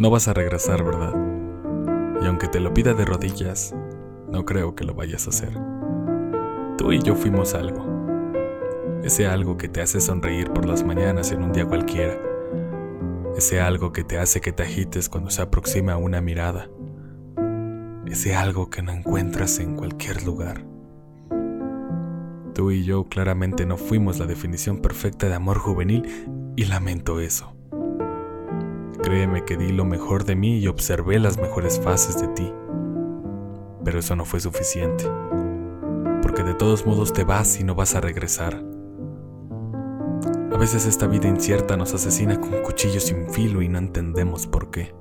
No vas a regresar, ¿verdad? Y aunque te lo pida de rodillas, no creo que lo vayas a hacer. Tú y yo fuimos algo. Ese algo que te hace sonreír por las mañanas en un día cualquiera. Ese algo que te hace que te agites cuando se aproxima una mirada. Ese algo que no encuentras en cualquier lugar. Tú y yo claramente no fuimos la definición perfecta de amor juvenil y lamento eso. Créeme que di lo mejor de mí y observé las mejores fases de ti. Pero eso no fue suficiente. Porque de todos modos te vas y no vas a regresar. A veces esta vida incierta nos asesina con cuchillos sin filo y no entendemos por qué.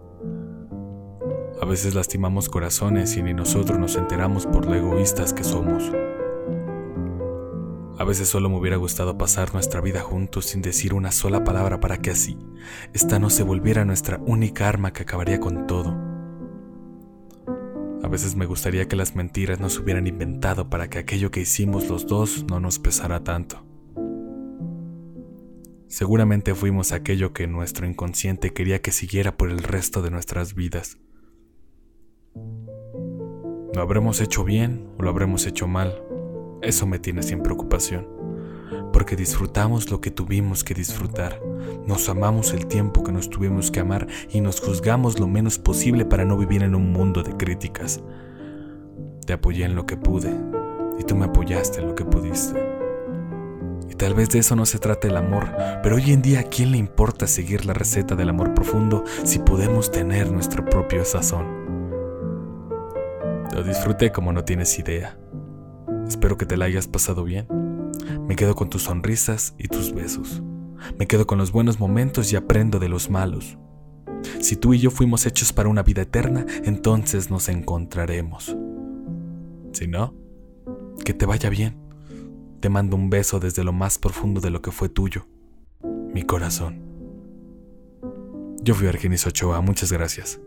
A veces lastimamos corazones y ni nosotros nos enteramos por lo egoístas que somos. A veces solo me hubiera gustado pasar nuestra vida juntos sin decir una sola palabra para que así, esta no se volviera nuestra única arma que acabaría con todo. A veces me gustaría que las mentiras nos hubieran inventado para que aquello que hicimos los dos no nos pesara tanto. Seguramente fuimos aquello que nuestro inconsciente quería que siguiera por el resto de nuestras vidas. Lo habremos hecho bien o lo habremos hecho mal, eso me tiene sin preocupación, porque disfrutamos lo que tuvimos que disfrutar, nos amamos el tiempo que nos tuvimos que amar y nos juzgamos lo menos posible para no vivir en un mundo de críticas. Te apoyé en lo que pude y tú me apoyaste en lo que pudiste. Y tal vez de eso no se trata el amor, pero hoy en día a quién le importa seguir la receta del amor profundo si podemos tener nuestro propio sazón. Lo disfruté como no tienes idea. Espero que te la hayas pasado bien. Me quedo con tus sonrisas y tus besos. Me quedo con los buenos momentos y aprendo de los malos. Si tú y yo fuimos hechos para una vida eterna, entonces nos encontraremos. Si no, que te vaya bien. Te mando un beso desde lo más profundo de lo que fue tuyo, mi corazón. Yo fui Argenis Ochoa, muchas gracias.